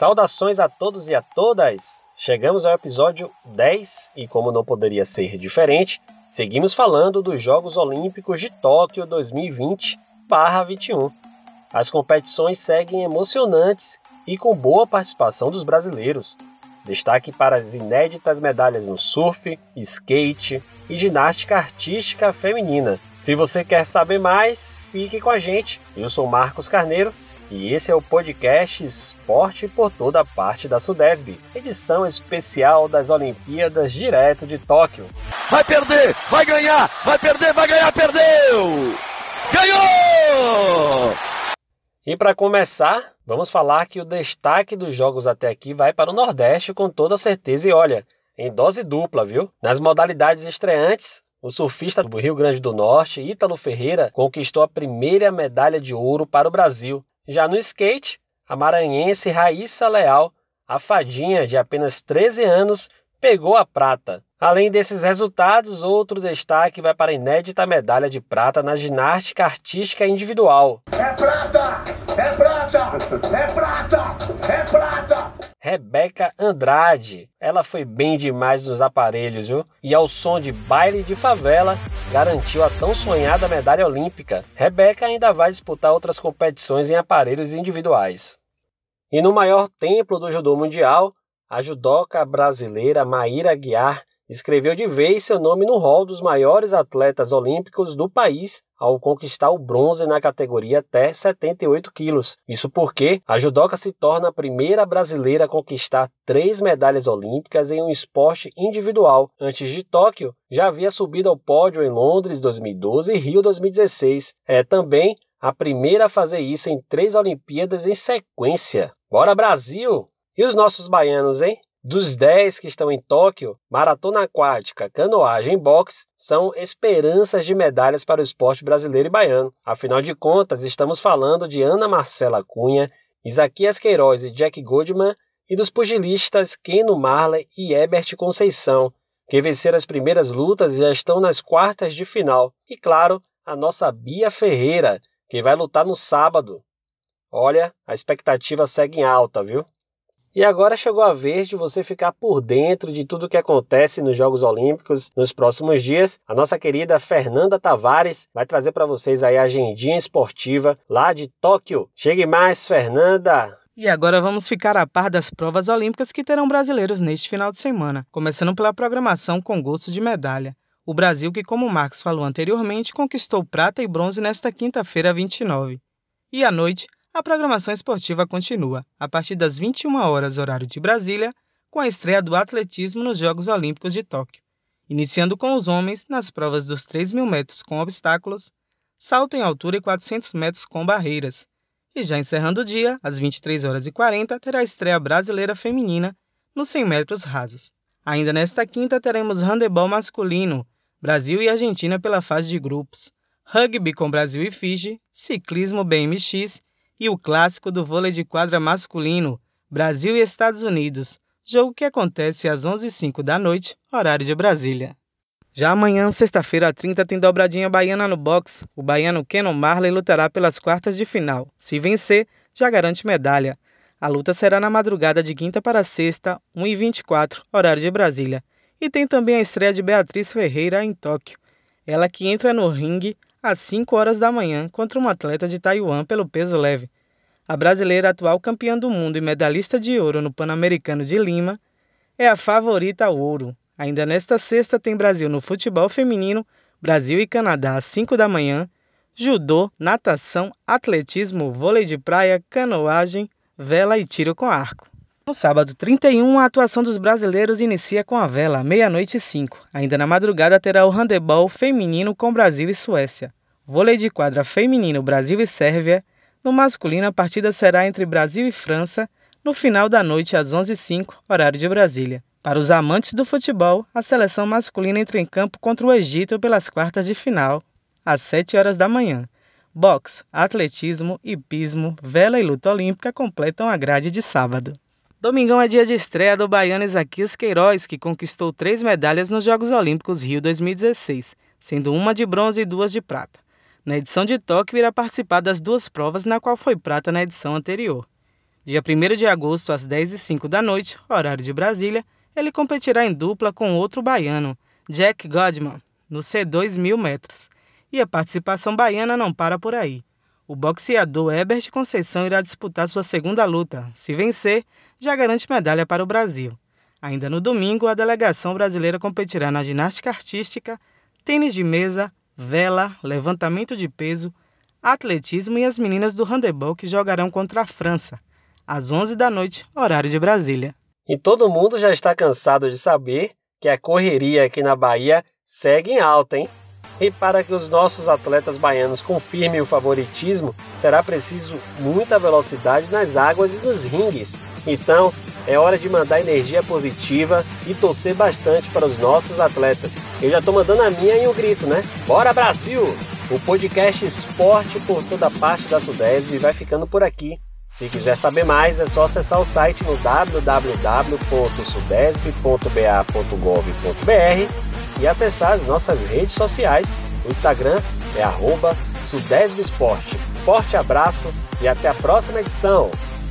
Saudações a todos e a todas! Chegamos ao episódio 10 e, como não poderia ser diferente, seguimos falando dos Jogos Olímpicos de Tóquio 2020-21. As competições seguem emocionantes e com boa participação dos brasileiros. Destaque para as inéditas medalhas no surf, skate e ginástica artística feminina. Se você quer saber mais, fique com a gente. Eu sou Marcos Carneiro e esse é o podcast Esporte por toda a parte da Sudesb, edição especial das Olimpíadas direto de Tóquio. Vai perder, vai ganhar, vai perder, vai ganhar, perdeu! Ganhou! E para começar, vamos falar que o destaque dos jogos até aqui vai para o Nordeste com toda certeza e olha, em dose dupla, viu? Nas modalidades estreantes, o surfista do Rio Grande do Norte, Ítalo Ferreira, conquistou a primeira medalha de ouro para o Brasil. Já no skate, a maranhense Raíssa Leal, a fadinha de apenas 13 anos, pegou a prata. Além desses resultados, outro destaque vai para a inédita medalha de prata na ginástica artística individual. É prata! É prata! É prata! É prata! Rebeca Andrade. Ela foi bem demais nos aparelhos, viu? E ao som de baile de favela, garantiu a tão sonhada medalha olímpica. Rebeca ainda vai disputar outras competições em aparelhos individuais. E no maior templo do judô mundial, a judoca brasileira Maíra Guiar escreveu de vez seu nome no rol dos maiores atletas olímpicos do país ao conquistar o bronze na categoria até 78 quilos. Isso porque a judoca se torna a primeira brasileira a conquistar três medalhas olímpicas em um esporte individual. Antes de Tóquio, já havia subido ao pódio em Londres 2012 e Rio 2016. É também a primeira a fazer isso em três Olimpíadas em sequência. Bora Brasil! E os nossos baianos, hein? Dos 10 que estão em Tóquio, maratona aquática, canoagem e boxe são esperanças de medalhas para o esporte brasileiro e baiano. Afinal de contas, estamos falando de Ana Marcela Cunha, Isaquias Queiroz e Jack Goldman e dos pugilistas Keno Marley e Ebert Conceição, que venceram as primeiras lutas e já estão nas quartas de final. E claro, a nossa Bia Ferreira, que vai lutar no sábado. Olha, a expectativa segue em alta, viu? E agora chegou a vez de você ficar por dentro de tudo o que acontece nos Jogos Olímpicos nos próximos dias. A nossa querida Fernanda Tavares vai trazer para vocês aí a agendinha esportiva lá de Tóquio. Chegue mais, Fernanda! E agora vamos ficar a par das provas olímpicas que terão brasileiros neste final de semana, começando pela programação com gosto de medalha. O Brasil, que como o Marcos falou anteriormente, conquistou prata e bronze nesta quinta-feira 29. E à noite, a programação esportiva continua, a partir das 21 horas horário de Brasília, com a estreia do atletismo nos Jogos Olímpicos de Tóquio, iniciando com os homens nas provas dos 3 mil metros com obstáculos, salto em altura e 400 metros com barreiras. E já encerrando o dia, às 23 horas e 40, terá a estreia brasileira feminina nos 100 metros rasos. Ainda nesta quinta teremos handebol masculino, Brasil e Argentina pela fase de grupos, rugby com Brasil e Fiji, ciclismo BMX e o clássico do vôlei de quadra masculino, Brasil e Estados Unidos, jogo que acontece às 11h05 da noite, horário de Brasília. Já amanhã, sexta-feira 30, tem dobradinha baiana no boxe. O baiano Kenon Marley lutará pelas quartas de final. Se vencer, já garante medalha. A luta será na madrugada de quinta para sexta, 1h24, horário de Brasília. E tem também a estreia de Beatriz Ferreira em Tóquio. Ela que entra no ringue às 5 horas da manhã contra uma atleta de Taiwan pelo peso leve. A brasileira atual campeã do mundo e medalhista de ouro no Pan-Americano de Lima é a favorita ao ouro. Ainda nesta sexta tem Brasil no futebol feminino, Brasil e Canadá às 5 da manhã, judô, natação, atletismo, vôlei de praia, canoagem, vela e tiro com arco. No sábado 31, a atuação dos brasileiros inicia com a vela, meia-noite e 5. Ainda na madrugada terá o handebol feminino com Brasil e Suécia. Vôlei de quadra feminino Brasil e Sérvia. No masculino, a partida será entre Brasil e França, no final da noite às 11h05, horário de Brasília. Para os amantes do futebol, a seleção masculina entra em campo contra o Egito pelas quartas de final, às 7 horas da manhã. Boxe, atletismo, hipismo, vela e luta olímpica completam a grade de sábado. Domingão é dia de estreia do baiano Isaquias Queiroz, que conquistou três medalhas nos Jogos Olímpicos Rio 2016, sendo uma de bronze e duas de prata. Na edição de Tóquio, irá participar das duas provas, na qual foi prata na edição anterior. Dia 1 de agosto, às 10 h 05 da noite, horário de Brasília, ele competirá em dupla com outro baiano, Jack Godman, no C2 mil metros. E a participação baiana não para por aí. O boxeador Herbert Conceição irá disputar sua segunda luta. Se vencer, já garante medalha para o Brasil. Ainda no domingo, a delegação brasileira competirá na ginástica artística, tênis de mesa, vela, levantamento de peso, atletismo e as meninas do handebol que jogarão contra a França, às 11 da noite, horário de Brasília. E todo mundo já está cansado de saber que a correria aqui na Bahia segue em alta, hein? E para que os nossos atletas baianos confirmem o favoritismo, será preciso muita velocidade nas águas e nos ringues. Então, é hora de mandar energia positiva e torcer bastante para os nossos atletas. Eu já estou mandando a minha em um grito, né? Bora Brasil! O podcast Esporte por toda parte da Sudesb vai ficando por aqui. Se quiser saber mais, é só acessar o site no www.sudesb.ba.gov.br e acessar as nossas redes sociais. O Instagram é arroba Forte abraço e até a próxima edição!